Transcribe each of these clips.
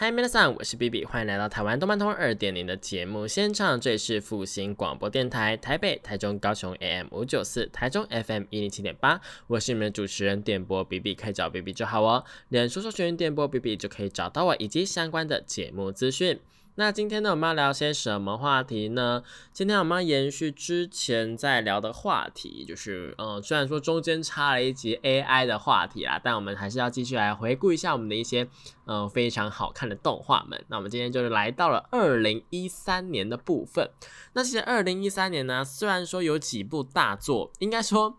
嗨，皆さん，我是 B B，欢迎来到台湾动漫通二点零的节目现场。这里是复兴广播电台台北、台中、高雄 AM 五九四，台中 FM 一零七点八。我是你们的主持人电波 B B，可以找 B B 就好哦。连说说学员电波 B B 就可以找到我以及相关的节目资讯。那今天呢，我们要聊些什么话题呢？今天我们要延续之前在聊的话题，就是嗯，虽然说中间插了一集 AI 的话题啦，但我们还是要继续来回顾一下我们的一些嗯非常好看的动画们。那我们今天就是来到了二零一三年的部分。那其实二零一三年呢，虽然说有几部大作，应该说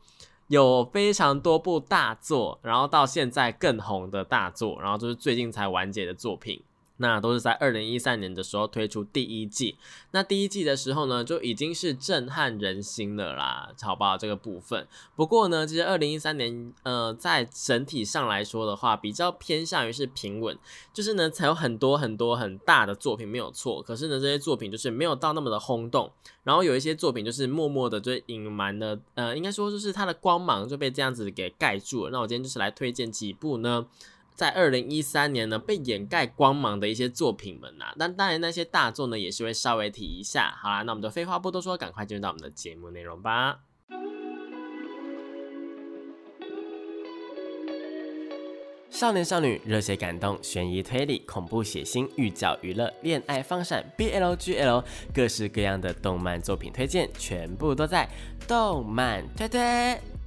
有非常多部大作，然后到现在更红的大作，然后就是最近才完结的作品。那都是在二零一三年的时候推出第一季，那第一季的时候呢，就已经是震撼人心了啦，好不好？这个部分。不过呢，其实二零一三年，呃，在整体上来说的话，比较偏向于是平稳，就是呢，才有很多很多很大的作品没有错，可是呢，这些作品就是没有到那么的轰动，然后有一些作品就是默默的就隐瞒了，呃，应该说就是它的光芒就被这样子给盖住了。那我今天就是来推荐几部呢？在二零一三年呢，被掩盖光芒的一些作品们呐，但当然那些大作呢，也是会稍微提一下。好啦，那我们就废话不多说，赶快进入到我们的节目内容吧。少年少女、热血感动、悬疑推理、恐怖血腥、御教娱乐、恋爱放闪、BLGL，各式各样的动漫作品推荐，全部都在动漫推推。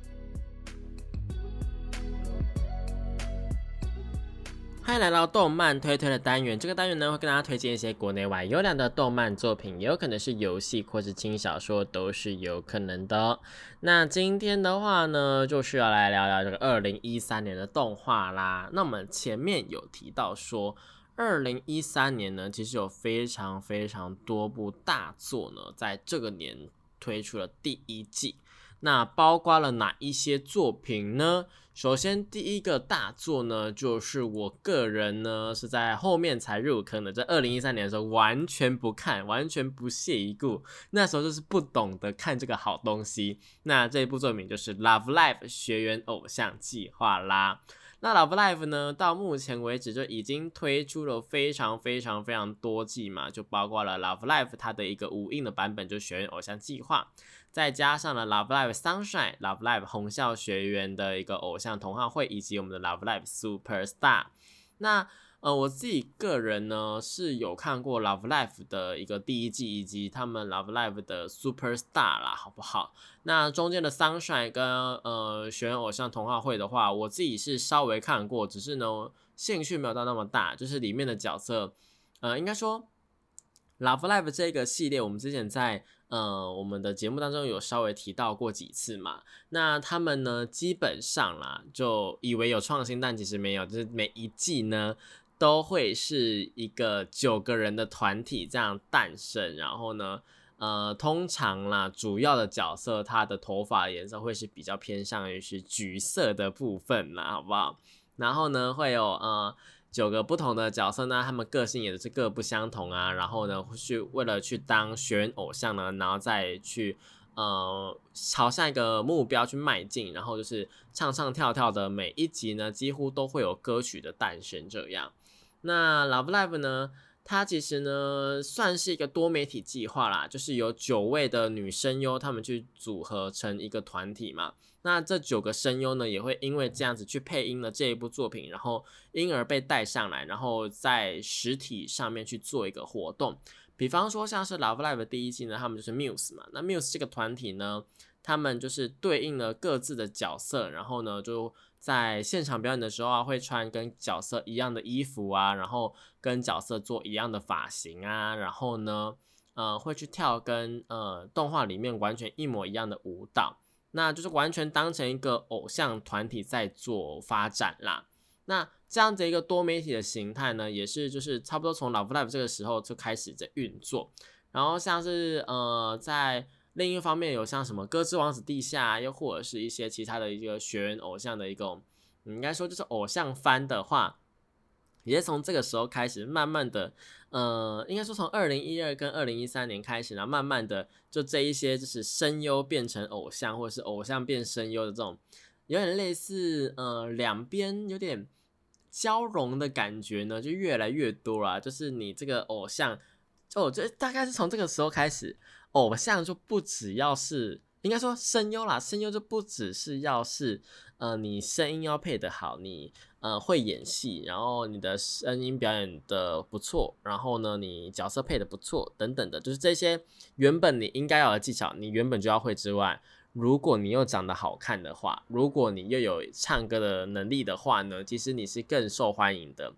欢迎来到动漫推推的单元。这个单元呢，会跟大家推荐一些国内外优良的动漫作品，也有可能是游戏或是轻小说，都是有可能的。那今天的话呢，就是要来聊聊这个二零一三年的动画啦。那我们前面有提到说，二零一三年呢，其实有非常非常多部大作呢，在这个年推出了第一季。那包括了哪一些作品呢？首先，第一个大作呢，就是我个人呢是在后面才入坑的，在二零一三年的时候完全不看，完全不屑一顾，那时候就是不懂得看这个好东西。那这一部作品就是《Love Live》学员偶像计划啦。那《Love Live》呢，到目前为止就已经推出了非常非常非常多季嘛，就包括了《Love Live》它的一个无印的版本，就学员偶像计划。再加上了 Love Live Sunshine、Love Live 红校学员的一个偶像同好会，以及我们的 Love Live Super Star。那呃，我自己个人呢是有看过 Love Live 的一个第一季，以及他们 Love Live 的 Super Star 啦，好不好？那中间的 Sunshine 跟呃学员偶像同好会的话，我自己是稍微看过，只是呢兴趣没有到那么大，就是里面的角色，呃，应该说 Love Live 这个系列，我们之前在。呃，我们的节目当中有稍微提到过几次嘛？那他们呢，基本上啦，就以为有创新，但其实没有，就是每一季呢都会是一个九个人的团体这样诞生。然后呢，呃，通常啦，主要的角色他的头发颜色会是比较偏向于是橘色的部分啦，好不好？然后呢，会有呃。九个不同的角色呢，他们个性也是各不相同啊。然后呢，去为了去当学员偶像呢，然后再去呃朝下一个目标去迈进。然后就是唱唱跳跳的每一集呢，几乎都会有歌曲的诞生。这样，那 Love Live 呢，它其实呢算是一个多媒体计划啦，就是有九位的女声优，他们去组合成一个团体嘛。那这九个声优呢，也会因为这样子去配音了这一部作品，然后因而被带上来，然后在实体上面去做一个活动。比方说像是 Love Live 第一季呢，他们就是 Muse 嘛。那 Muse 这个团体呢，他们就是对应了各自的角色，然后呢就在现场表演的时候啊，会穿跟角色一样的衣服啊，然后跟角色做一样的发型啊，然后呢，呃，会去跳跟呃动画里面完全一模一样的舞蹈。那就是完全当成一个偶像团体在做发展啦。那这样子一个多媒体的形态呢，也是就是差不多从 Love Live 这个时候就开始在运作。然后像是呃在另一方面有像什么歌之王子地下，又或者是一些其他的一个学员偶像的一种，应该说就是偶像番的话，也是从这个时候开始，慢慢的，呃，应该说从二零一二跟二零一三年开始，然后慢慢的就这一些就是声优变成偶像，或者是偶像变声优的这种，有点类似呃两边有点交融的感觉呢，就越来越多了。就是你这个偶像，哦，这大概是从这个时候开始。偶像就不只要是，应该说声优啦，声优就不只是要是，呃，你声音要配得好，你呃会演戏，然后你的声音表演的不错，然后呢，你角色配的不错，等等的，就是这些原本你应该要的技巧，你原本就要会之外，如果你又长得好看的话，如果你又有唱歌的能力的话呢，其实你是更受欢迎的。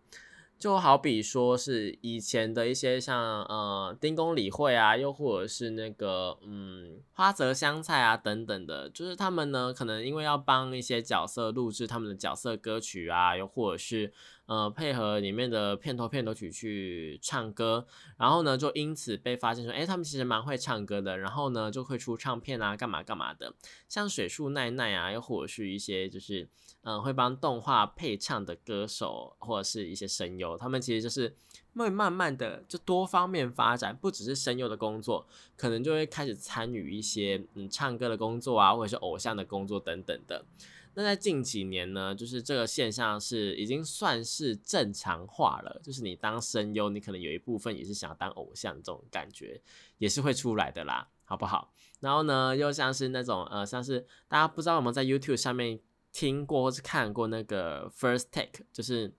就好比说是以前的一些像呃丁公理会啊，又或者是那个嗯花泽香菜啊等等的，就是他们呢可能因为要帮一些角色录制他们的角色歌曲啊，又或者是。呃，配合里面的片头片头曲去唱歌，然后呢，就因此被发现说，哎，他们其实蛮会唱歌的，然后呢，就会出唱片啊，干嘛干嘛的。像水树奈奈啊，又或者是一些就是，嗯，会帮动画配唱的歌手，或者是一些声优，他们其实就是会慢慢的就多方面发展，不只是声优的工作，可能就会开始参与一些嗯唱歌的工作啊，或者是偶像的工作等等的。那在近几年呢，就是这个现象是已经算是正常化了。就是你当声优，你可能有一部分也是想要当偶像，这种感觉也是会出来的啦，好不好？然后呢，又像是那种呃，像是大家不知道有没有在 YouTube 上面听过或是看过那个 First Take，就是。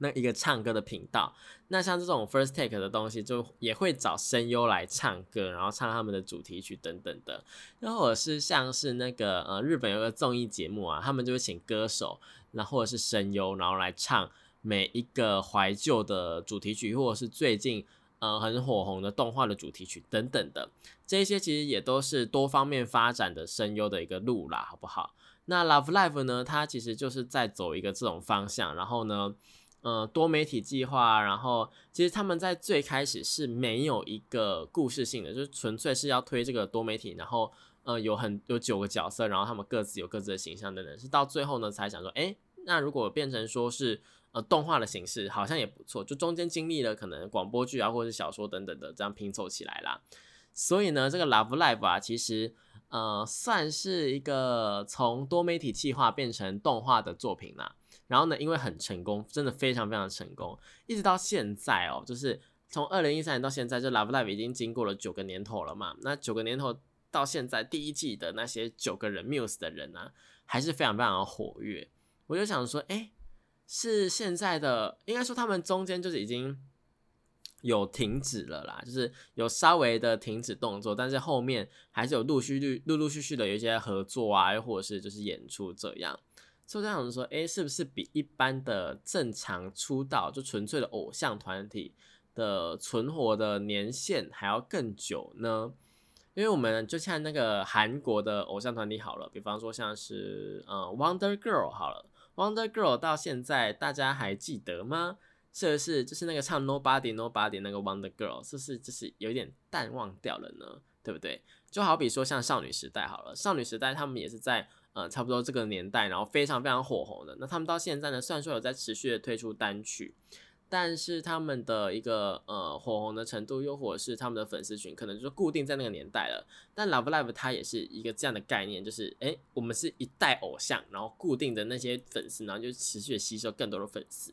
那一个唱歌的频道，那像这种 first take 的东西，就也会找声优来唱歌，然后唱他们的主题曲等等的。又或者是像是那个呃日本有个综艺节目啊，他们就会请歌手，那或者是声优，然后来唱每一个怀旧的主题曲，或者是最近呃很火红的动画的主题曲等等的。这些其实也都是多方面发展的声优的一个路啦，好不好？那 Love Live 呢，它其实就是在走一个这种方向，然后呢。呃，多媒体计划，然后其实他们在最开始是没有一个故事性的，就是纯粹是要推这个多媒体，然后呃有很有九个角色，然后他们各自有各自的形象等等，是到最后呢才想说，哎，那如果变成说是呃动画的形式，好像也不错，就中间经历了可能广播剧啊或者是小说等等的这样拼凑起来啦。所以呢，这个 Love Live 啊，其实呃算是一个从多媒体计划变成动画的作品啦。然后呢，因为很成功，真的非常非常成功，一直到现在哦，就是从二零一三年到现在，就 Love Live 已经经过了九个年头了嘛。那九个年头到现在，第一季的那些九个人 Muse 的人呢，还是非常非常的活跃。我就想说，哎，是现在的，应该说他们中间就是已经有停止了啦，就是有稍微的停止动作，但是后面还是有陆续陆陆陆续续的有一些合作啊，或者是就是演出这样。就这样子说，哎，是不是比一般的正常出道就纯粹的偶像团体的存活的年限还要更久呢？因为我们就像那个韩国的偶像团体好了，比方说像是呃 Wonder Girl 好了，Wonder Girl 到现在大家还记得吗？是不是就是那个唱 Nobody Nobody 那个 Wonder Girl，是不是就是有点淡忘掉了呢？对不对？就好比说像少女时代好了，少女时代他们也是在。呃，差不多这个年代，然后非常非常火红的。那他们到现在呢，虽然说有在持续的推出单曲，但是他们的一个呃火红的程度，又或者是他们的粉丝群，可能就是固定在那个年代了。但 Love Live 它也是一个这样的概念，就是诶，我们是一代偶像，然后固定的那些粉丝，然后就持续的吸收更多的粉丝。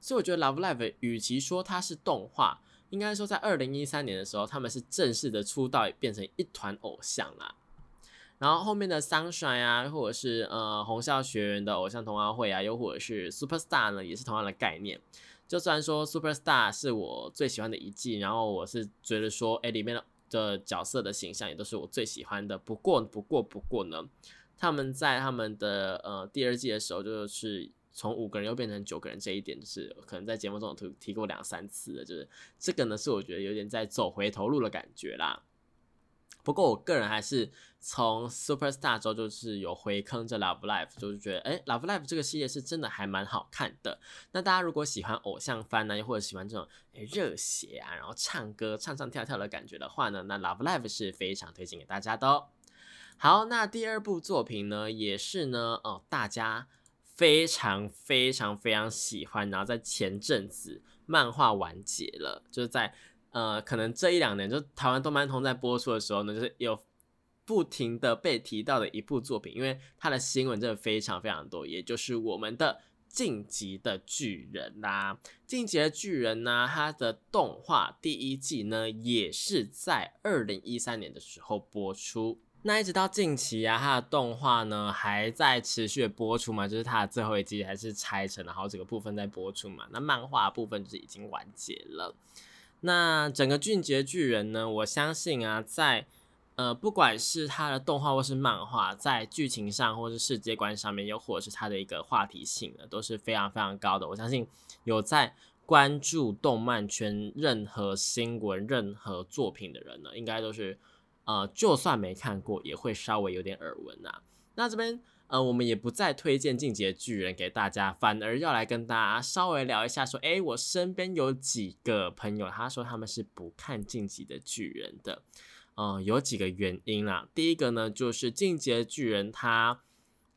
所以我觉得 Love Live 与其说它是动画，应该说在二零一三年的时候，他们是正式的出道，变成一团偶像啦。然后后面的 Sunshine 啊，或者是呃红校学员的偶像童话会啊，又或者是 Super Star 呢，也是同样的概念。就算说 Super Star 是我最喜欢的一季，然后我是觉得说，哎，里面的的角色的形象也都是我最喜欢的。不过，不过，不过呢，他们在他们的呃第二季的时候，就是从五个人又变成九个人，这一点就是可能在节目中提提过两三次的，就是这个呢是我觉得有点在走回头路的感觉啦。不过我个人还是从 Super Star 之后就是有回坑这 Love Life，就是觉得哎，Love Life 这个系列是真的还蛮好看的。那大家如果喜欢偶像番呢，又或者喜欢这种哎热血啊，然后唱歌唱唱跳跳的感觉的话呢，那 Love Life 是非常推荐给大家的哦。好，那第二部作品呢，也是呢，哦，大家非常非常非常喜欢，然后在前阵子漫画完结了，就是在。呃，可能这一两年，就台湾动漫通在播出的时候呢，就是有不停的被提到的一部作品，因为它的新闻真的非常非常多，也就是我们的《晋级的巨人》啦，《晋级的巨人》呢，它的动画第一季呢，也是在二零一三年的时候播出，那一直到近期啊，它的动画呢还在持续播出嘛，就是它的最后一季还是拆成了好几个部分在播出嘛，那漫画部分就是已经完结了。那整个《俊杰巨人》呢？我相信啊，在呃，不管是他的动画或是漫画，在剧情上或是世界观上面，又或者是他的一个话题性呢，都是非常非常高的。我相信有在关注动漫圈任何新闻、任何作品的人呢，应该都是呃，就算没看过，也会稍微有点耳闻啊。那这边。呃，我们也不再推荐《进击的巨人》给大家，反而要来跟大家稍微聊一下，说，哎，我身边有几个朋友，他说他们是不看《进击的巨人》的，呃，有几个原因啦。第一个呢，就是《进阶巨人》它，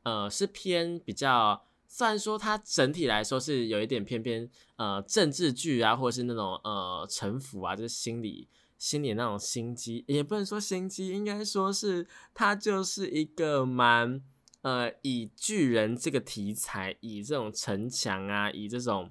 呃，是偏比较，虽然说它整体来说是有一点偏偏，呃，政治剧啊，或者是那种呃城府啊，就是心理心理那种心机，也不能说心机，应该说是它就是一个蛮。呃，以巨人这个题材，以这种城墙啊，以这种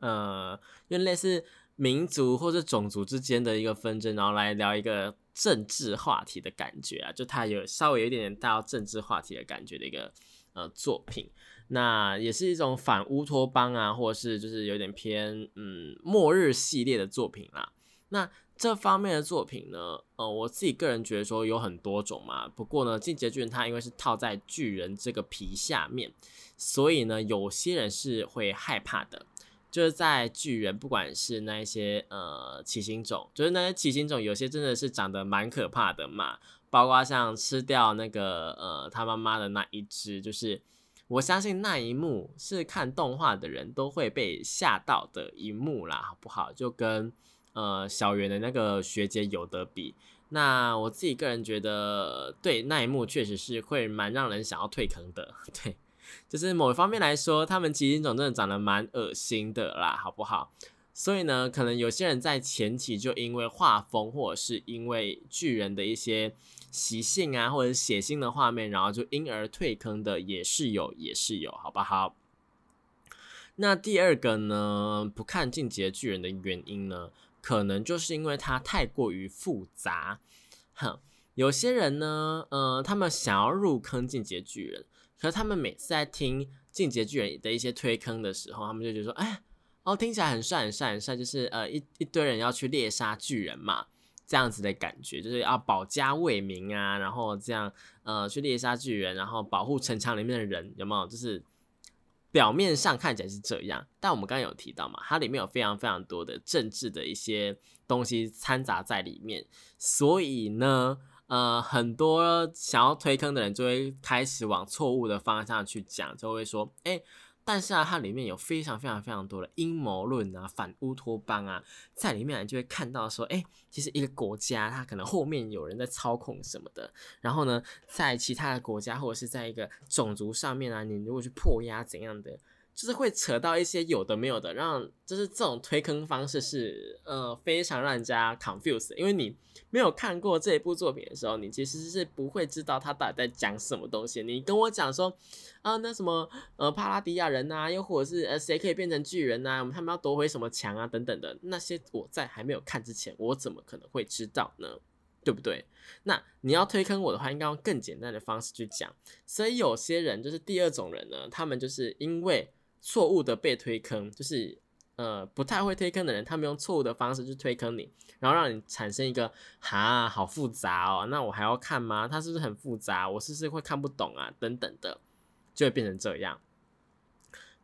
呃，因为类似民族或者种族之间的一个纷争，然后来聊一个政治话题的感觉啊，就它有稍微有一点点带到政治话题的感觉的一个呃作品。那也是一种反乌托邦啊，或者是就是有点偏嗯末日系列的作品啦。那这方面的作品呢，呃，我自己个人觉得说有很多种嘛。不过呢，进阶巨人它因为是套在巨人这个皮下面，所以呢，有些人是会害怕的。就是在巨人，不管是那一些呃奇形种，就是那些奇形种，有些真的是长得蛮可怕的嘛。包括像吃掉那个呃他妈妈的那一只，就是我相信那一幕是看动画的人都会被吓到的一幕啦，好不好？就跟。呃，小圆的那个学姐有得比。那我自己个人觉得，对那一幕确实是会蛮让人想要退坑的。对，就是某一方面来说，他们奇形种真的长得蛮恶心的啦，好不好？所以呢，可能有些人在前期就因为画风，或者是因为巨人的一些习性啊，或者血腥的画面，然后就因而退坑的也是有，也是有，好不好？那第二个呢，不看进阶巨人的原因呢？可能就是因为它太过于复杂，哼，有些人呢，呃，他们想要入坑进阶巨人，可是他们每次在听进阶巨人的一些推坑的时候，他们就觉得说，哎，哦，听起来很帅很帅很帅，就是呃一一堆人要去猎杀巨人嘛，这样子的感觉，就是要保家卫民啊，然后这样呃去猎杀巨人，然后保护城墙里面的人，有没有？就是。表面上看起来是这样，但我们刚刚有提到嘛，它里面有非常非常多的政治的一些东西掺杂在里面，所以呢，呃，很多想要推坑的人就会开始往错误的方向去讲，就会说，哎。但是啊，它里面有非常非常非常多的阴谋论啊，反乌托邦啊，在里面你就会看到说，哎，其实一个国家它可能后面有人在操控什么的，然后呢，在其他的国家或者是在一个种族上面啊，你如果去破压怎样的。就是会扯到一些有的没有的，让就是这种推坑方式是呃非常让人家 confuse，因为你没有看过这一部作品的时候，你其实是不会知道他到底在讲什么东西。你跟我讲说啊，那什么呃帕拉迪亚人呐，又或者是呃谁可以变成巨人呐，他们要夺回什么墙啊等等的那些，我在还没有看之前，我怎么可能会知道呢？对不对？那你要推坑我的话，应该用更简单的方式去讲。所以有些人就是第二种人呢，他们就是因为。错误的被推坑，就是呃不太会推坑的人，他们用错误的方式去推坑你，然后让你产生一个哈好复杂哦，那我还要看吗？它是不是很复杂？我是不是会看不懂啊？等等的，就会变成这样。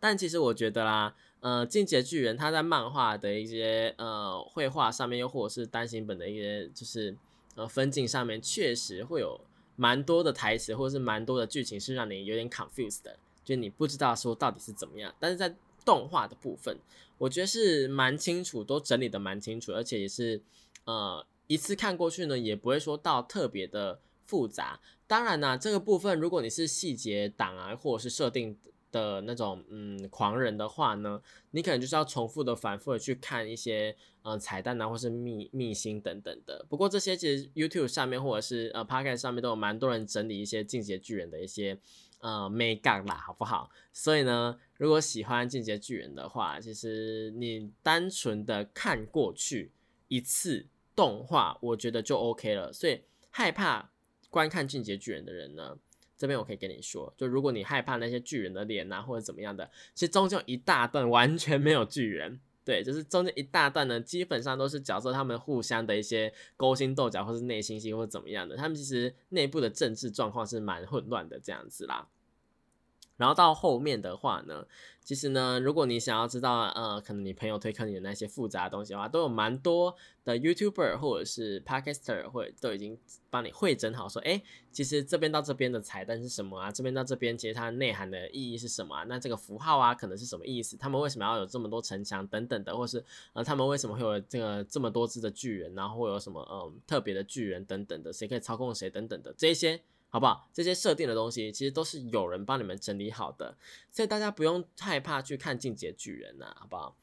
但其实我觉得啦，呃，进阶巨人他在漫画的一些呃绘画上面，又或者是单行本的一些就是呃分镜上面确实会有蛮多的台词或者是蛮多的剧情是让你有点 confused 的，就你不知道说到底是怎么样。但是在动画的部分，我觉得是蛮清楚，都整理的蛮清楚，而且也是呃一次看过去呢，也不会说到特别的复杂。当然呢，这个部分如果你是细节党啊，或者是设定。的那种嗯狂人的话呢，你可能就是要重复的、反复的去看一些呃彩蛋啊，或是秘秘辛等等的。不过这些其实 YouTube 上面或者是呃 p o c k e t 上面都有蛮多人整理一些进阶巨人的一些呃 make 啦，好不好？所以呢，如果喜欢进阶巨人的话，其实你单纯的看过去一次动画，我觉得就 OK 了。所以害怕观看进阶巨人的人呢？这边我可以跟你说，就如果你害怕那些巨人的脸呐，或者怎么样的，其实中间一大段完全没有巨人，对，就是中间一大段呢，基本上都是角色他们互相的一些勾心斗角，或是内心戏或者怎么样的，他们其实内部的政治状况是蛮混乱的这样子啦。然后到后面的话呢，其实呢，如果你想要知道，呃，可能你朋友推坑你的那些复杂的东西的话，都有蛮多的 YouTuber 或者是 Podcaster 或者都已经帮你会整好，说，哎，其实这边到这边的彩蛋是什么啊？这边到这边其实它内涵的意义是什么啊？那这个符号啊，可能是什么意思？他们为什么要有这么多城墙等等的，或是呃，他们为什么会有这个这么多只的巨人？然后会有什么嗯特别的巨人等等的？谁可以操控谁等等的这些？好不好？这些设定的东西其实都是有人帮你们整理好的，所以大家不用害怕去看《进阶巨人》呐，好不好？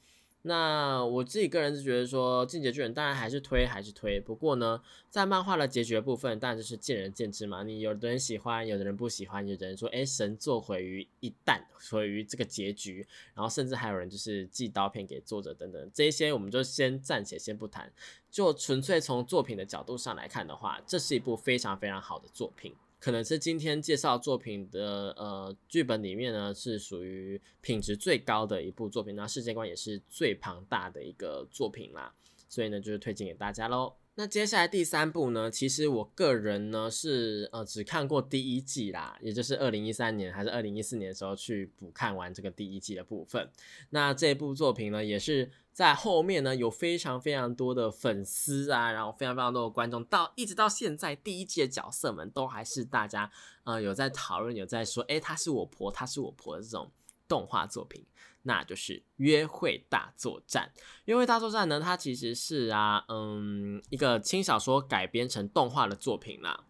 那我自己个人是觉得说，《进阶巨人》当然还是推，还是推。不过呢，在漫画的结局部分，当然就是见仁见智嘛。你有的人喜欢，有的人不喜欢，有的人说，哎，神作毁于一旦，毁于这个结局。然后甚至还有人就是寄刀片给作者等等，这些我们就先暂且先不谈。就纯粹从作品的角度上来看的话，这是一部非常非常好的作品。可能是今天介绍作品的呃剧本里面呢，是属于品质最高的一部作品，那世界观也是最庞大的一个作品啦，所以呢就是推荐给大家喽。那接下来第三部呢？其实我个人呢是呃只看过第一季啦，也就是二零一三年还是二零一四年的时候去补看完这个第一季的部分。那这部作品呢，也是在后面呢有非常非常多的粉丝啊，然后非常非常多的观众，到一直到现在第一季的角色们都还是大家呃有在讨论，有在说，诶，她是我婆，她是我婆的这种动画作品。那就是《约会大作战》。《约会大作战》呢，它其实是啊，嗯，一个轻小说改编成动画的作品啦。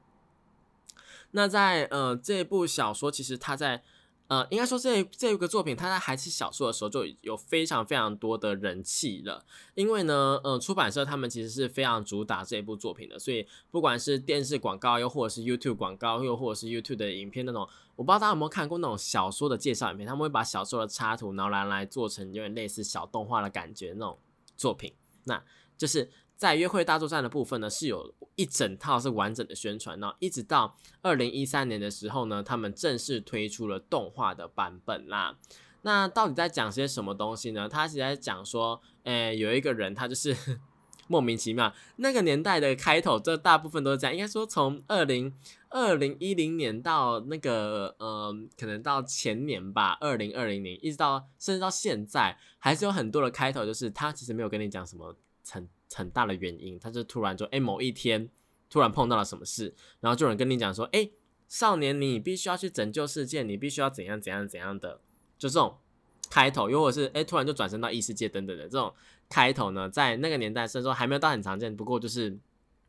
那在呃这部小说，其实它在。呃，应该说这这个作品，它在还是小说的时候就有非常非常多的人气了。因为呢，呃，出版社他们其实是非常主打这一部作品的，所以不管是电视广告，又或者是 YouTube 广告，又或者是 YouTube 的影片那种，我不知道大家有没有看过那种小说的介绍影片，他们会把小说的插图，然后来来做成有点类似小动画的感觉那种作品，那就是。在约会大作战的部分呢，是有一整套是完整的宣传，然后一直到二零一三年的时候呢，他们正式推出了动画的版本啦。那到底在讲些什么东西呢？他是在讲说，诶，有一个人他就是 莫名其妙，那个年代的开头，这大部分都是这样。应该说从二零二零一零年到那个，呃，可能到前年吧，二零二零年一直到甚至到现在，还是有很多的开头，就是他其实没有跟你讲什么成。很大的原因，他就突然就哎，某一天突然碰到了什么事，然后就有人跟你讲说，哎，少年，你必须要去拯救世界，你必须要怎样怎样怎样的，就这种开头，又或者是哎，突然就转身到异世界等等的这种开头呢，在那个年代虽然说还没有到很常见，不过就是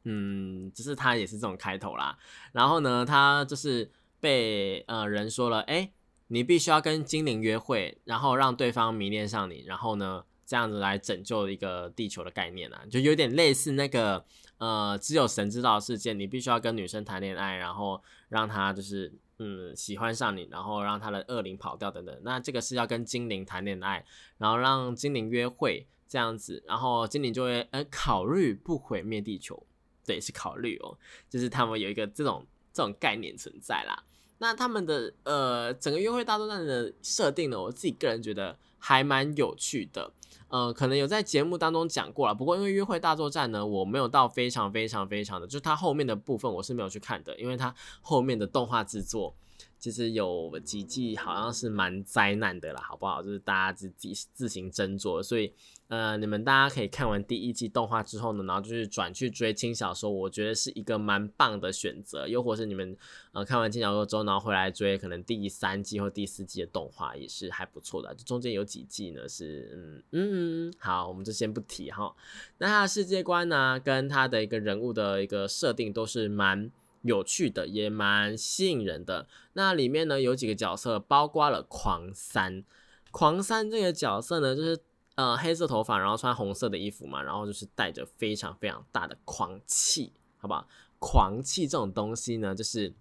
嗯，只是他也是这种开头啦。然后呢，他就是被呃人说了，哎，你必须要跟精灵约会，然后让对方迷恋上你，然后呢。这样子来拯救一个地球的概念啊，就有点类似那个呃，只有神知道的世界，你必须要跟女生谈恋爱，然后让她就是嗯喜欢上你，然后让她的恶灵跑掉等等。那这个是要跟精灵谈恋爱，然后让精灵约会这样子，然后精灵就会呃考虑不毁灭地球，对，是考虑哦，就是他们有一个这种这种概念存在啦。那他们的呃整个约会大作战的设定呢，我自己个人觉得还蛮有趣的。呃，可能有在节目当中讲过了，不过因为约会大作战呢，我没有到非常非常非常的，就是它后面的部分我是没有去看的，因为它后面的动画制作其实有几季好像是蛮灾难的啦，好不好？就是大家自己自行斟酌，所以呃，你们大家可以看完第一季动画之后呢，然后就是转去追轻小说，我觉得是一个蛮棒的选择。又或是你们呃看完轻小说之后，然后回来追可能第三季或第四季的动画也是还不错的。就中间有几季呢是嗯嗯，好，我们就先不提哈。那它的世界观呢，跟它的一个人物的一个设定都是蛮。有趣的也蛮吸引人的。那里面呢有几个角色，包括了狂三。狂三这个角色呢，就是呃黑色头发，然后穿红色的衣服嘛，然后就是带着非常非常大的狂气，好不好？狂气这种东西呢，就是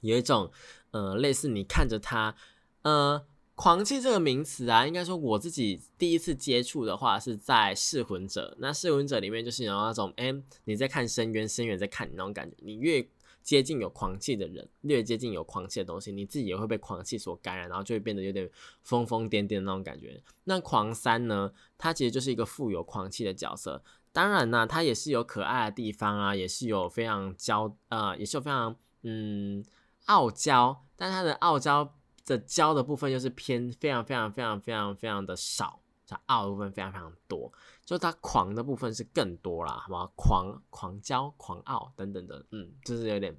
有一种呃类似你看着他呃。狂气这个名词啊，应该说我自己第一次接触的话是在《噬魂者》。那《噬魂者》里面就是有那种，哎，你在看深渊，深渊在看你那种感觉。你越接近有狂气的人，越接近有狂气的东西，你自己也会被狂气所感染，然后就会变得有点疯疯癫癫的那种感觉。那狂三呢，它其实就是一个富有狂气的角色。当然呢，它也是有可爱的地方啊，也是有非常娇，呃，也是有非常嗯傲娇，但它的傲娇。的娇的部分又是偏非常非常非常非常非常的少，它傲的部分非常非常多，就他狂的部分是更多啦，好不好？狂狂骄、狂傲等等的，嗯，就是有点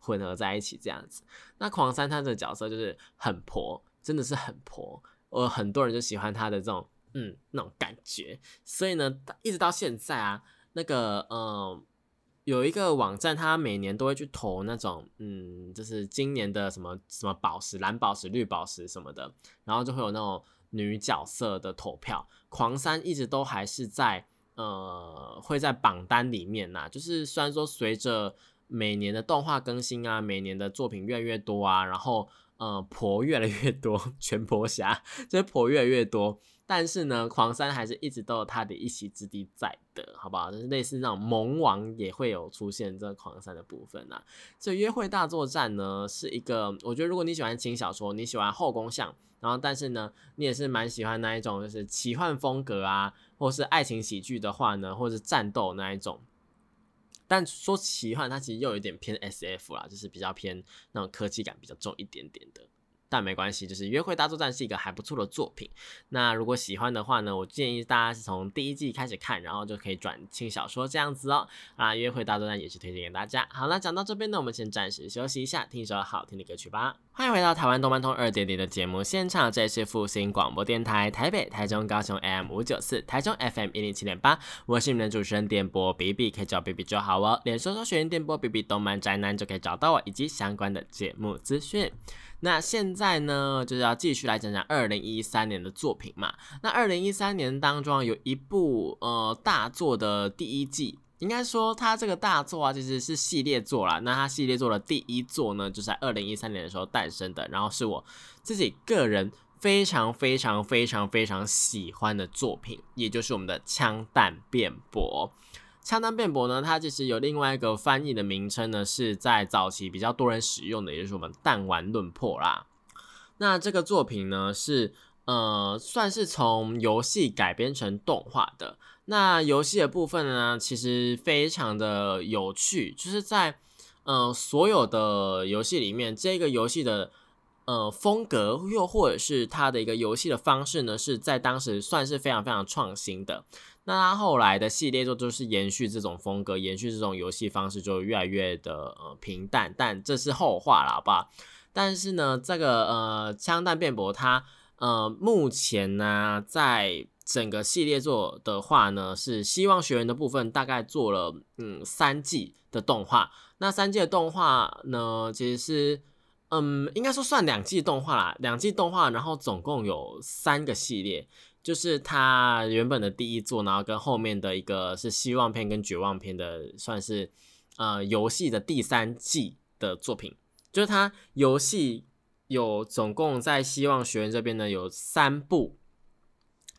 混合在一起这样子。那狂三他的角色就是很婆，真的是很婆，呃，很多人就喜欢他的这种嗯那种感觉，所以呢，一直到现在啊，那个嗯。有一个网站，它每年都会去投那种，嗯，就是今年的什么什么宝石、蓝宝石、绿宝石什么的，然后就会有那种女角色的投票。狂三一直都还是在，呃，会在榜单里面呐。就是虽然说随着每年的动画更新啊，每年的作品越来越多啊，然后呃婆越来越多，全婆侠就是婆越来越多。但是呢，狂三还是一直都有他的一席之地在的，好不好？就是类似那种萌王也会有出现这个狂三的部分啊。这约会大作战呢，是一个我觉得如果你喜欢轻小说，你喜欢后宫向，然后但是呢，你也是蛮喜欢那一种就是奇幻风格啊，或是爱情喜剧的话呢，或是战斗那一种。但说奇幻，它其实又有点偏 S F 啦，就是比较偏那种科技感比较重一点点的。但没关系，就是《约会大作战》是一个还不错的作品。那如果喜欢的话呢，我建议大家是从第一季开始看，然后就可以转轻小说这样子哦。啊，《约会大作战》也是推荐给大家。好了，讲到这边呢，我们先暂时休息一下，听一首好听的歌曲吧。欢迎回到台湾动漫通二点零的节目现场，这里是复兴广播电台台北、台中、高雄 M 五九四，台中 FM 一零七点八。我是你们的主持人电波 B B，可以叫 B B 就好哦。连搜索学院电波 B B 动漫宅男就可以找到我以及相关的节目资讯。那现在呢，就是要继续来讲讲二零一三年的作品嘛。那二零一三年当中有一部呃大作的第一季，应该说它这个大作啊，其实是系列作啦。那它系列作的第一作呢，就是在二零一三年的时候诞生的，然后是我自己个人非常非常非常非常喜欢的作品，也就是我们的《枪弹辩驳》。枪弹辩驳呢，它其实有另外一个翻译的名称呢，是在早期比较多人使用的，也就是我们弹丸论破啦。那这个作品呢，是呃算是从游戏改编成动画的。那游戏的部分呢，其实非常的有趣，就是在呃所有的游戏里面，这个游戏的呃风格，又或者是它的一个游戏的方式呢，是在当时算是非常非常创新的。那它后来的系列作就是延续这种风格，延续这种游戏方式，就越来越的呃平淡，但这是后话了，好不好？但是呢，这个呃枪弹辩驳，它呃目前呢，在整个系列作的话呢，是希望学员的部分大概做了嗯三季的动画。那三季的动画呢，其实是嗯应该说算两季动画啦，两季动画，然后总共有三个系列。就是他原本的第一作，然后跟后面的一个是希望篇跟绝望篇的，算是呃游戏的第三季的作品。就是他游戏有总共在希望学院这边呢有三部，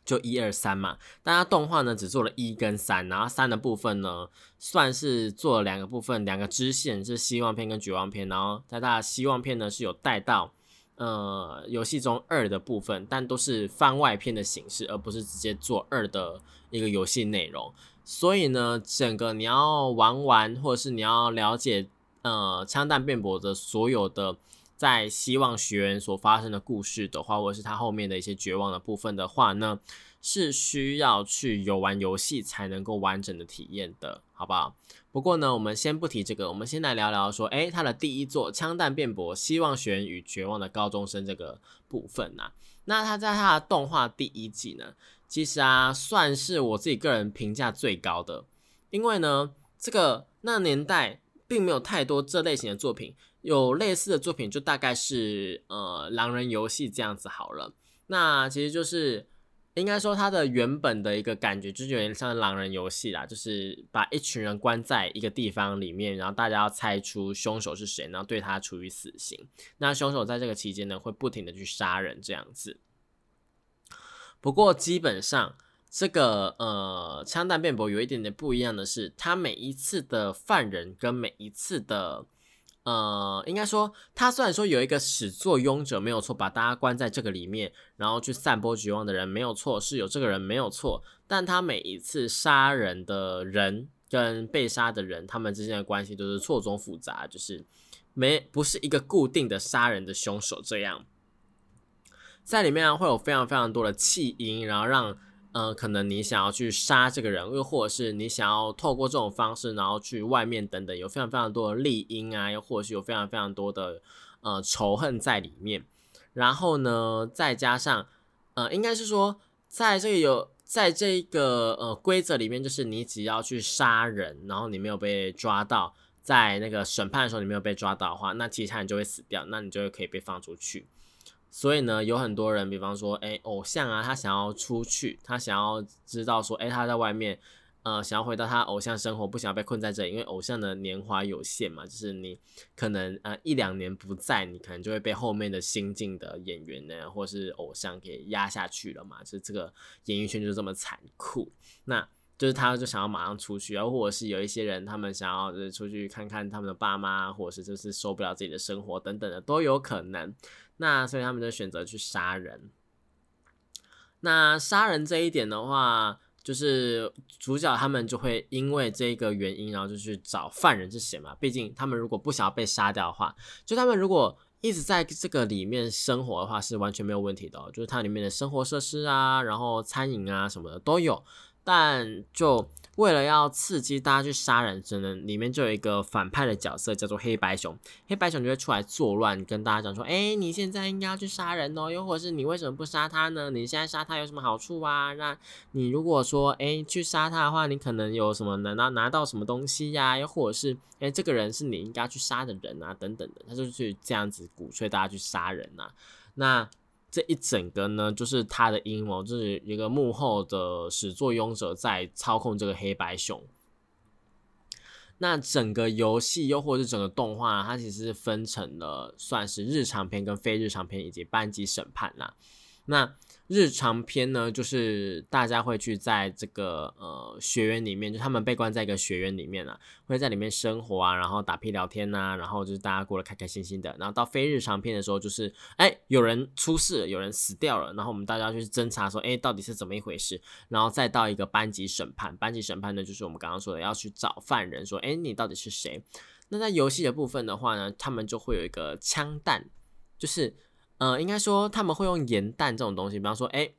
就一二三嘛。但他动画呢只做了一跟三，然后三的部分呢算是做了两个部分，两个支线是希望篇跟绝望篇，然后在他的希望篇呢是有带到。呃，游戏中二的部分，但都是番外篇的形式，而不是直接做二的一个游戏内容。所以呢，整个你要玩完，或者是你要了解呃枪弹辩驳的所有的在希望学员所发生的故事的话，或者是他后面的一些绝望的部分的话呢，是需要去游玩游戏才能够完整的体验的，好不好？不过呢，我们先不提这个，我们先来聊聊说，诶，他的第一座《枪弹辩驳：希望学员与绝望的高中生》这个部分呐。那他在他的动画第一季呢，其实啊，算是我自己个人评价最高的，因为呢，这个那年代并没有太多这类型的作品，有类似的作品就大概是呃狼人游戏这样子好了。那其实就是。应该说，它的原本的一个感觉就是有点像狼人游戏啦，就是把一群人关在一个地方里面，然后大家要猜出凶手是谁，然后对他处以死刑。那凶手在这个期间呢，会不停的去杀人这样子。不过基本上，这个呃枪弹辩驳有一点点不一样的是，他每一次的犯人跟每一次的。呃，应该说，他虽然说有一个始作俑者没有错，把大家关在这个里面，然后去散播绝望的人没有错，是有这个人没有错，但他每一次杀人的人跟被杀的人，他们之间的关系都是错综复杂，就是没不是一个固定的杀人的凶手这样，在里面会有非常非常多的弃婴，然后让。嗯，可能你想要去杀这个人，又或者是你想要透过这种方式，然后去外面等等，有非常非常多的利益啊，又或者是有非常非常多的呃仇恨在里面。然后呢，再加上呃，应该是说，在这个有在这个呃规则里面，就是你只要去杀人，然后你没有被抓到，在那个审判的时候你没有被抓到的话，那其他人就会死掉，那你就会可以被放出去。所以呢，有很多人，比方说，哎，偶像啊，他想要出去，他想要知道说，哎，他在外面，呃，想要回到他偶像生活，不想要被困在这里，因为偶像的年华有限嘛，就是你可能呃一两年不在，你可能就会被后面的新进的演员呢，或是偶像给压下去了嘛，就是这个演艺圈就是这么残酷。那就是他就想要马上出去，然后或者是有一些人，他们想要就是出去看看他们的爸妈，或者是就是受不了自己的生活等等的都有可能。那所以他们就选择去杀人。那杀人这一点的话，就是主角他们就会因为这个原因，然后就去找犯人是谁嘛。毕竟他们如果不想要被杀掉的话，就他们如果一直在这个里面生活的话，是完全没有问题的。就是它里面的生活设施啊，然后餐饮啊什么的都有。但就为了要刺激大家去杀人，真的里面就有一个反派的角色叫做黑白熊，黑白熊就会出来作乱，跟大家讲说：“哎，你现在应该要去杀人哦，又或者是你为什么不杀他呢？你现在杀他有什么好处啊？那你如果说哎去杀他的话，你可能有什么能拿拿到什么东西呀？又或者是哎这个人是你应该去杀的人啊，等等的，他就去这样子鼓吹大家去杀人呐。那。这一整个呢，就是他的阴谋，就是一个幕后的始作俑者在操控这个黑白熊。那整个游戏又或者是整个动画，它其实是分成了算是日常篇跟非日常篇以及班级审判啦。那日常篇呢，就是大家会去在这个呃学院里面，就他们被关在一个学院里面啊，会在里面生活啊，然后打屁聊天呐，然后就是大家过得开开心心的。然后到非日常篇的时候，就是哎有人出事，有人死掉了，然后我们大家就去侦查说，哎到底是怎么一回事？然后再到一个班级审判，班级审判呢，就是我们刚刚说的要去找犯人，说哎你到底是谁？那在游戏的部分的话呢，他们就会有一个枪弹，就是。呃，应该说他们会用盐弹这种东西，比方说，哎，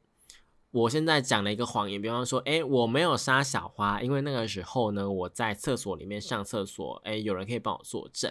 我现在讲了一个谎言，比方说，哎，我没有杀小花，因为那个时候呢，我在厕所里面上厕所，哎，有人可以帮我作证，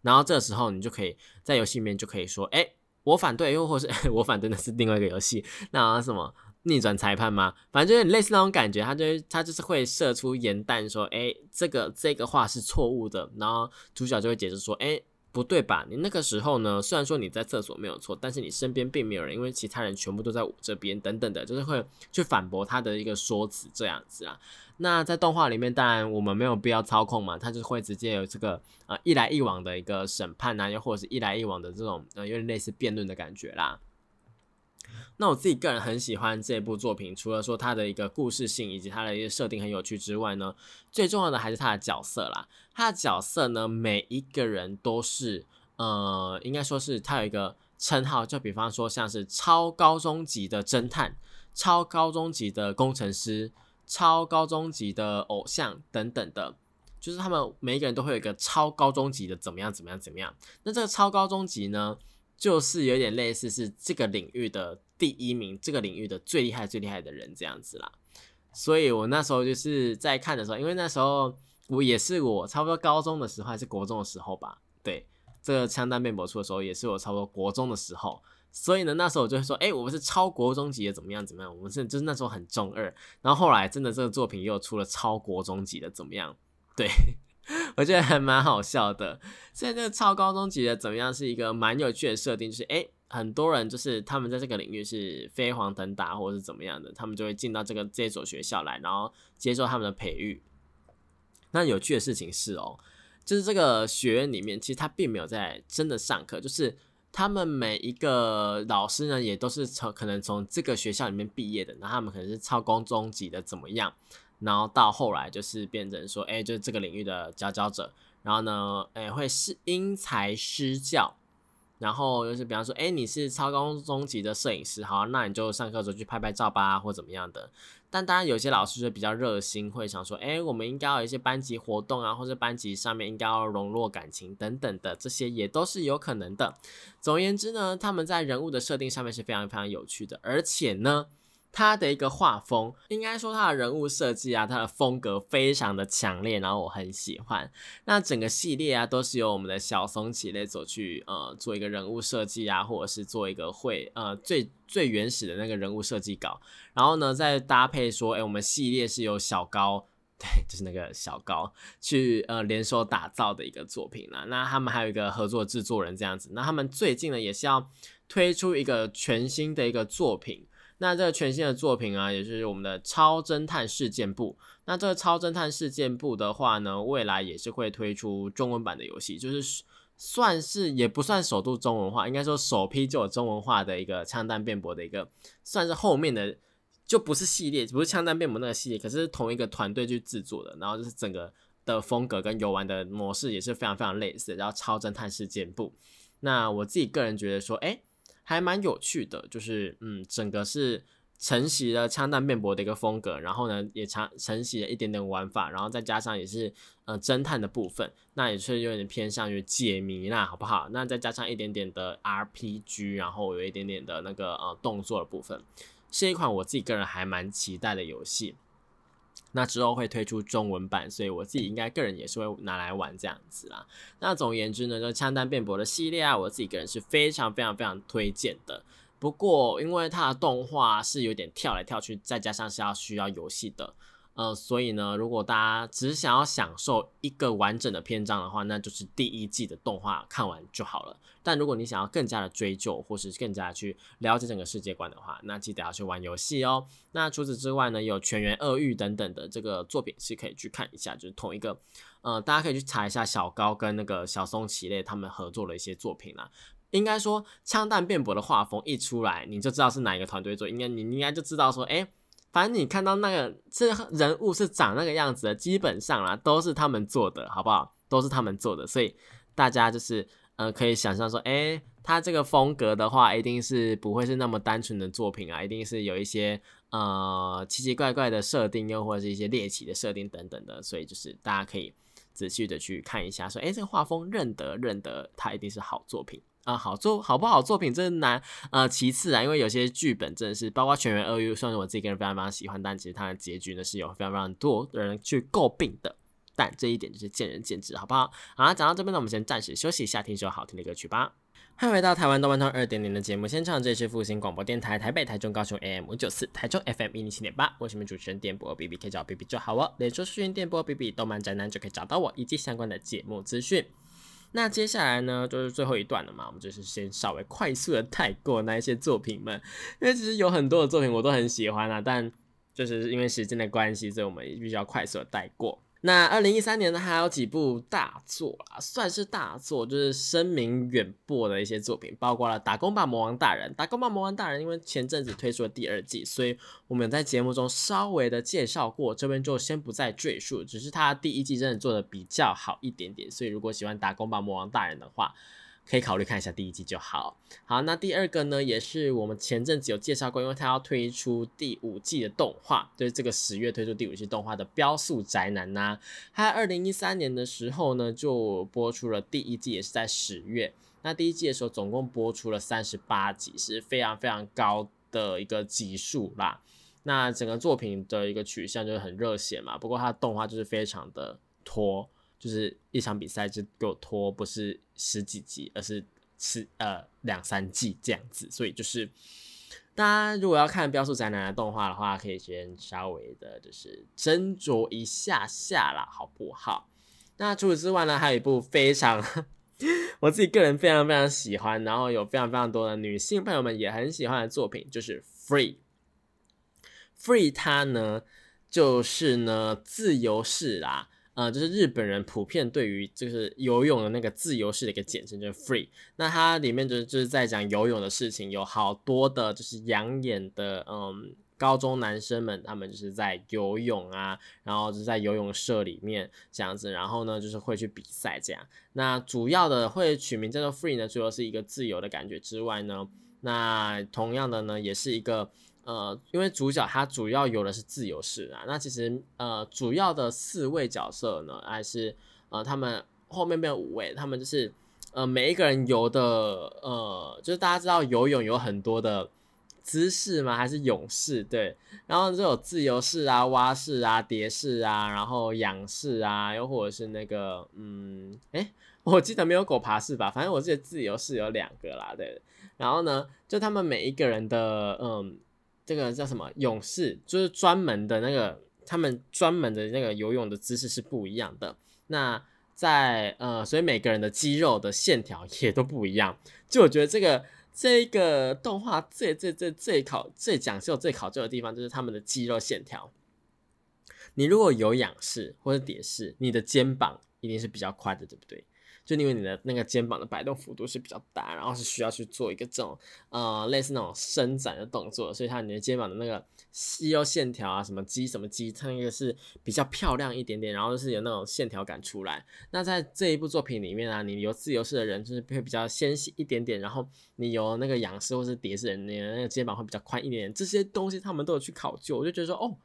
然后这时候你就可以在游戏里面就可以说，哎，我反对，又或是 我反对的是另外一个游戏，那什么逆转裁判吗？反正就是类似那种感觉，他就他就是会射出盐弹，说，哎，这个这个话是错误的，然后主角就会解释说，哎。不对吧？你那个时候呢？虽然说你在厕所没有错，但是你身边并没有人，因为其他人全部都在我这边，等等的，就是会去反驳他的一个说辞这样子啊。那在动画里面，当然我们没有必要操控嘛，他就会直接有这个呃一来一往的一个审判啊，又或者是一来一往的这种呃有点类似辩论的感觉啦。那我自己个人很喜欢这部作品，除了说它的一个故事性以及它的一些设定很有趣之外呢，最重要的还是它的角色啦。它的角色呢，每一个人都是呃，应该说是它有一个称号，就比方说像是超高中级的侦探、超高中级的工程师、超高中级的偶像等等的。就是他们每一个人都会有一个超高中级的怎么样怎么样怎么样。那这个超高中级呢，就是有点类似是这个领域的第一名，这个领域的最厉害最厉害的人这样子啦。所以我那时候就是在看的时候，因为那时候我也是我差不多高中的时候还是国中的时候吧，对，这个枪弹辩驳出的时候也是我差不多国中的时候。所以呢，那时候我就会说，哎，我们是超国中级的，怎么样怎么样？我们是就是那时候很中二。然后后来真的这个作品又出了超国中级的，怎么样？对 我觉得还蛮好笑的。所以这个超高中级的怎么样？是一个蛮有趣的设定，就是哎，很多人就是他们在这个领域是飞黄腾达或者是怎么样的，他们就会进到这个这所学校来，然后接受他们的培育。那有趣的事情是哦，就是这个学院里面其实他并没有在真的上课，就是。他们每一个老师呢，也都是从可能从这个学校里面毕业的，然后他们可能是超高中级的怎么样，然后到后来就是变成说，哎，就是这个领域的佼佼者，然后呢，哎，会是因材施教。然后就是比方说，哎，你是超高中级的摄影师，好，那你就上课的时候去拍拍照吧，或怎么样的。但当然，有些老师就比较热心，会想说，哎，我们应该有一些班级活动啊，或者班级上面应该要融入感情等等的，这些也都是有可能的。总而言之呢，他们在人物的设定上面是非常非常有趣的，而且呢。他的一个画风，应该说他的人物设计啊，他的风格非常的强烈，然后我很喜欢。那整个系列啊，都是由我们的小松起类走去呃做一个人物设计啊，或者是做一个会呃最最原始的那个人物设计稿，然后呢再搭配说，哎，我们系列是由小高，对，就是那个小高去呃联手打造的一个作品啦。那他们还有一个合作制作人这样子，那他们最近呢也是要推出一个全新的一个作品。那这个全新的作品啊，也就是我们的超侦探事件簿。那这个超侦探事件簿的话呢，未来也是会推出中文版的游戏，就是算是也不算首度中文化，应该说首批就有中文化的一个枪弹辩驳的一个，算是后面的就不是系列，不是枪弹辩驳那个系列，可是同一个团队去制作的，然后就是整个的风格跟游玩的模式也是非常非常类似，然后超侦探事件簿。那我自己个人觉得说，哎。还蛮有趣的，就是嗯，整个是承袭了枪弹辩驳的一个风格，然后呢，也承承袭了一点点玩法，然后再加上也是呃侦探的部分，那也是有点偏向于解谜啦，好不好？那再加上一点点的 RPG，然后有一点点的那个呃动作的部分，是一款我自己个人还蛮期待的游戏。那之后会推出中文版，所以我自己应该个人也是会拿来玩这样子啦。那总而言之呢，就枪弹辩驳的系列啊，我自己个人是非常非常非常推荐的。不过因为它的动画是有点跳来跳去，再加上是要需要游戏的。呃，所以呢，如果大家只想要享受一个完整的篇章的话，那就是第一季的动画看完就好了。但如果你想要更加的追究，或是更加去了解整个世界观的话，那记得要去玩游戏哦。那除此之外呢，有全员恶欲等等的这个作品是可以去看一下，就是同一个，呃，大家可以去查一下小高跟那个小松崎类他们合作的一些作品啦。应该说，枪弹辩驳的画风一出来，你就知道是哪一个团队做，应该你应该就知道说，哎。反正你看到那个这人物是长那个样子的，基本上啦都是他们做的，好不好？都是他们做的，所以大家就是呃可以想象说，哎，他这个风格的话，一定是不会是那么单纯的作品啊，一定是有一些呃奇奇怪怪的设定，又或者是一些猎奇的设定等等的，所以就是大家可以仔细的去看一下，说，哎，这个画风认得认得，它一定是好作品。啊，好做好不好作品真的难，呃，其次啊，因为有些剧本真的是，包括《全员二 U》，算是我自己个人非常非常喜欢，但其实它的结局呢是有非常非常多人去诟病的，但这一点就是见仁见智，好不好？好了，讲到这边呢，我们先暂时休息一下，听首好听的歌曲吧。欢迎回到台湾动漫通二点零的节目现场，这里是复兴广播电台台北、台中、高雄 AM 五九四，台中 FM 一零七点八，我是你们主持人电波 B B，可以找 B B 就好哦。连说视讯电波 B B 动漫宅男就可以找到我以及相关的节目资讯。那接下来呢，就是最后一段了嘛，我们就是先稍微快速的带过那一些作品们，因为其实有很多的作品我都很喜欢啊，但就是因为时间的关系，所以我们必须要快速的带过。那二零一三年呢，还有几部大作啊，算是大作，就是声名远播的一些作品，包括了《打工吧魔王大人》。《打工吧魔王大人》因为前阵子推出了第二季，所以我们在节目中稍微的介绍过，这边就先不再赘述。只是他第一季真的做的比较好一点点，所以如果喜欢《打工吧魔王大人》的话，可以考虑看一下第一季就好。好，那第二个呢，也是我们前阵子有介绍过，因为它要推出第五季的动画，就是这个十月推出第五季动画的《标速宅男》呐。它二零一三年的时候呢，就播出了第一季，也是在十月。那第一季的时候，总共播出了三十八集，是非常非常高的一个集数啦。那整个作品的一个取向就是很热血嘛，不过它的动画就是非常的拖。就是一场比赛就给我拖，不是十几集，而是是呃两三季这样子，所以就是大家如果要看《标速宅男》的动画的话，可以先稍微的就是斟酌一下下啦，好不好？那除此之外呢，还有一部非常 我自己个人非常非常喜欢，然后有非常非常多的女性朋友们也很喜欢的作品，就是《Free》。Free 它呢，就是呢自由式啦。呃，就是日本人普遍对于就是游泳的那个自由式的一个简称，就是 free。那它里面就是就是在讲游泳的事情，有好多的就是养眼的嗯高中男生们，他们就是在游泳啊，然后就是在游泳社里面这样子，然后呢就是会去比赛这样。那主要的会取名叫做 free 呢，主要是一个自由的感觉之外呢，那同样的呢也是一个。呃，因为主角他主要有的是自由式啊，那其实呃主要的四位角色呢，还是呃他们后面变五位，他们就是呃每一个人游的呃，就是大家知道游泳有很多的姿势吗？还是勇士对，然后就有自由式啊、蛙式啊、蝶式啊，然后仰式啊，又或者是那个嗯，哎，我记得没有狗爬式吧？反正我记得自由式有两个啦，对，然后呢，就他们每一个人的嗯。这个叫什么勇士，就是专门的那个，他们专门的那个游泳的姿势是不一样的。那在呃，所以每个人的肌肉的线条也都不一样。就我觉得这个这个动画最最最最考最讲究最考究的地方，就是他们的肌肉线条。你如果有仰视或者蝶式，你的肩膀一定是比较宽的，对不对？就因为你的那个肩膀的摆动幅度是比较大，然后是需要去做一个这种呃类似那种伸展的动作，所以它你的肩膀的那个肌肉线条啊，什么肌什么肌，它那个是比较漂亮一点点，然后就是有那种线条感出来。那在这一部作品里面啊，你有自由式的人就是会比较纤细一点点，然后你有那个仰式或是蝶式人，你的那个肩膀会比较宽一点点。这些东西他们都有去考究，我就觉得说哦。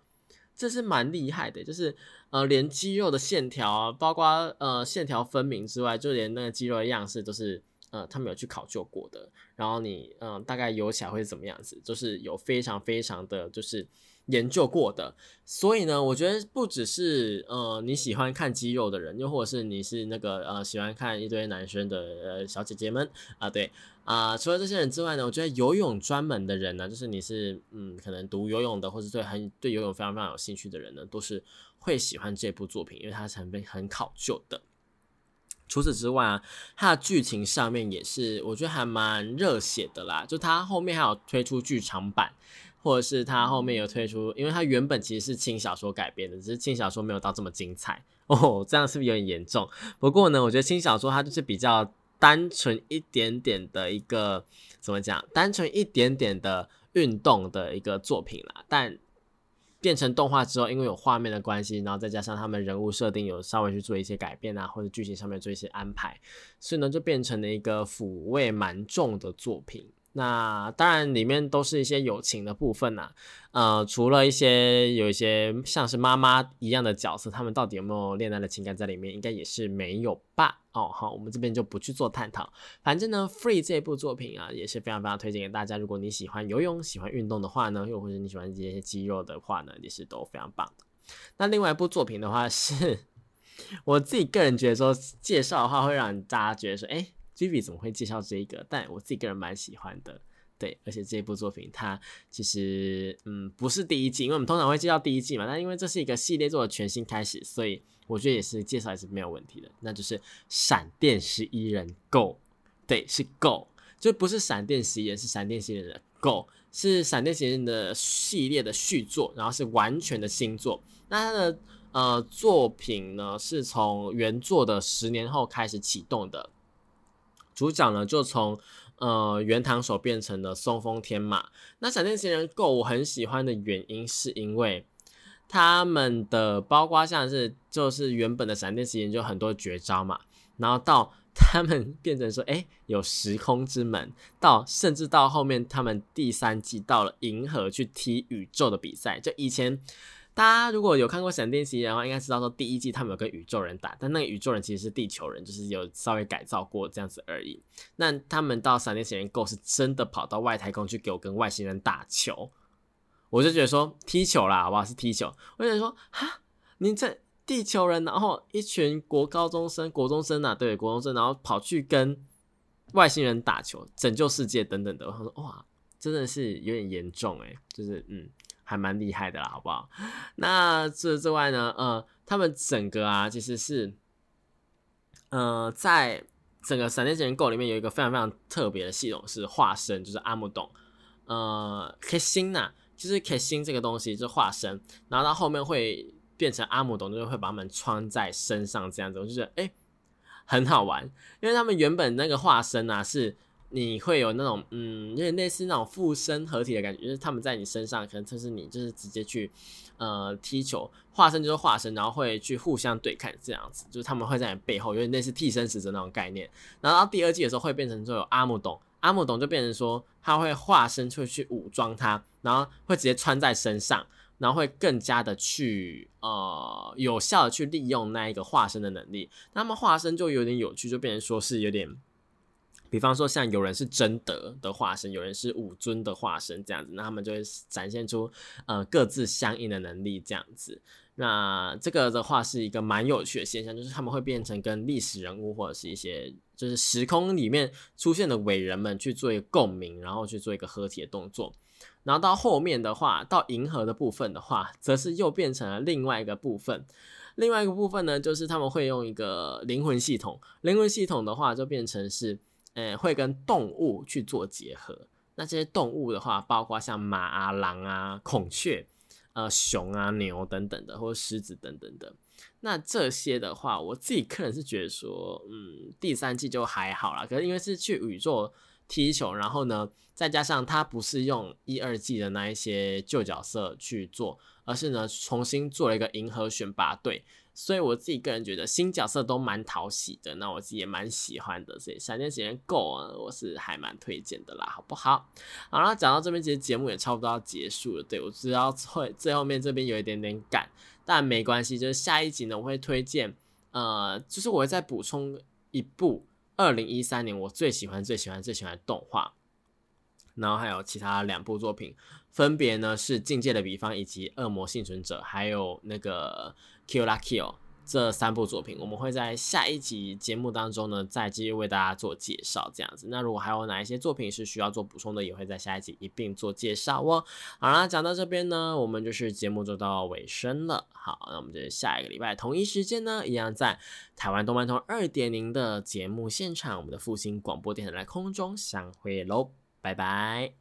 这是蛮厉害的，就是呃，连肌肉的线条啊，包括呃线条分明之外，就连那个肌肉的样式都是呃他们有去考究过的。然后你嗯大概游起来会怎么样子，就是有非常非常的就是。研究过的，所以呢，我觉得不只是呃你喜欢看肌肉的人，又或者是你是那个呃喜欢看一堆男生的呃小姐姐们啊，对啊，除了这些人之外呢，我觉得游泳专门的人呢，就是你是嗯可能读游泳的，或者对很对游泳非常非常有兴趣的人呢，都是会喜欢这部作品，因为它是很很考究的。除此之外啊，它的剧情上面也是我觉得还蛮热血的啦，就它后面还有推出剧场版。或者是他后面有推出，因为他原本其实是轻小说改编的，只是轻小说没有到这么精彩 哦，这样是不是有点严重？不过呢，我觉得轻小说它就是比较单纯一点点的一个怎么讲，单纯一点点的运动的一个作品啦。但变成动画之后，因为有画面的关系，然后再加上他们人物设定有稍微去做一些改变啊，或者剧情上面做一些安排，所以呢，就变成了一个抚味蛮重的作品。那当然，里面都是一些友情的部分呐。呃，除了一些有一些像是妈妈一样的角色，他们到底有没有恋爱的情感在里面，应该也是没有吧？哦，好，我们这边就不去做探讨。反正呢，《Free》这部作品啊，也是非常非常推荐给大家。如果你喜欢游泳、喜欢运动的话呢，又或者你喜欢这些肌肉的话呢，也是都非常棒的。那另外一部作品的话，是我自己个人觉得说，介绍的话会让大家觉得说，哎。Givi 怎么会介绍这一个？但我自己个人蛮喜欢的，对，而且这部作品它其实嗯不是第一季，因为我们通常会介绍第一季嘛，但因为这是一个系列做的全新开始，所以我觉得也是介绍也是没有问题的。那就是闪电十一人 Go，对，是 Go，就不是闪电十一人，是闪电十一人的 Go，是闪电十一人的系列的续作，然后是完全的新作。那它的呃作品呢，是从原作的十年后开始启动的。主角呢，就从呃原堂手变成了松风天马。那闪电行人 Go 我很喜欢的原因，是因为他们的包括像是就是原本的闪电十一人就很多绝招嘛，然后到他们变成说，哎，有时空之门，到甚至到后面他们第三季到了银河去踢宇宙的比赛，就以前。大家如果有看过《闪电奇》的话，应该知道说第一季他们有跟宇宙人打，但那个宇宙人其实是地球人，就是有稍微改造过这样子而已。那他们到《闪电奇缘 Go》是真的跑到外太空去给我跟外星人打球，我就觉得说踢球啦，好不好？是踢球。我就说哈，你这地球人，然后一群国高中生、国中生啊，对，国中生，然后跑去跟外星人打球，拯救世界等等的。我说哇，真的是有点严重诶，就是嗯。还蛮厉害的啦，好不好？那这之外呢，呃，他们整个啊，其实是，呃，在整个闪电人构里面有一个非常非常特别的系统，是化身，就是阿姆董，呃，K 星呐，就是 K 星这个东西，就化身，然后到后面会变成阿姆董，就是会把他们穿在身上这样子，我就觉得哎，很好玩，因为他们原本那个化身啊是。你会有那种嗯，有点类似那种附身合体的感觉，就是他们在你身上，可能就是你就是直接去呃踢球，化身就是化身，然后会去互相对看这样子，就是他们会在你背后，有点类似替身使者那种概念。然后到第二季的时候会变成说有阿姆董，阿姆董就变成说他会化身出去武装他，然后会直接穿在身上，然后会更加的去呃有效的去利用那一个化身的能力。那么化身就有点有趣，就变成说是有点。比方说，像有人是真德的化身，有人是武尊的化身，这样子，那他们就会展现出呃各自相应的能力，这样子。那这个的话是一个蛮有趣的现象，就是他们会变成跟历史人物或者是一些就是时空里面出现的伟人们去做一个共鸣，然后去做一个合体的动作。然后到后面的话，到银河的部分的话，则是又变成了另外一个部分。另外一个部分呢，就是他们会用一个灵魂系统，灵魂系统的话就变成是。呃，会跟动物去做结合。那这些动物的话，包括像马啊、狼啊、孔雀、呃、熊啊、牛等等的，或者狮子等等的。那这些的话，我自己个人是觉得说，嗯，第三季就还好啦。可是因为是去宇宙踢球，然后呢，再加上它不是用一二季的那一些旧角色去做，而是呢重新做了一个银河选拔队。所以我自己个人觉得新角色都蛮讨喜的，那我自己也蛮喜欢的，所以闪电时间够啊，我是还蛮推荐的啦，好不好？好了，讲到这边，其实节目也差不多要结束了，对我知道会最后面这边有一点点赶，但没关系，就是下一集呢，我会推荐，呃，就是我会再补充一部二零一三年我最喜欢、最喜欢、最喜欢的动画，然后还有其他两部作品，分别呢是《境界的彼方》以及《恶魔幸存者》，还有那个。Kill La Kill 这三部作品，我们会在下一集节目当中呢，再继续为大家做介绍。这样子，那如果还有哪一些作品是需要做补充的，也会在下一集一并做介绍哦。好啦，讲到这边呢，我们就是节目就到尾声了。好，那我们就下一个礼拜同一时间呢，一样在台湾动漫通二点零的节目现场，我们的复兴广播电台在空中相会喽，拜拜。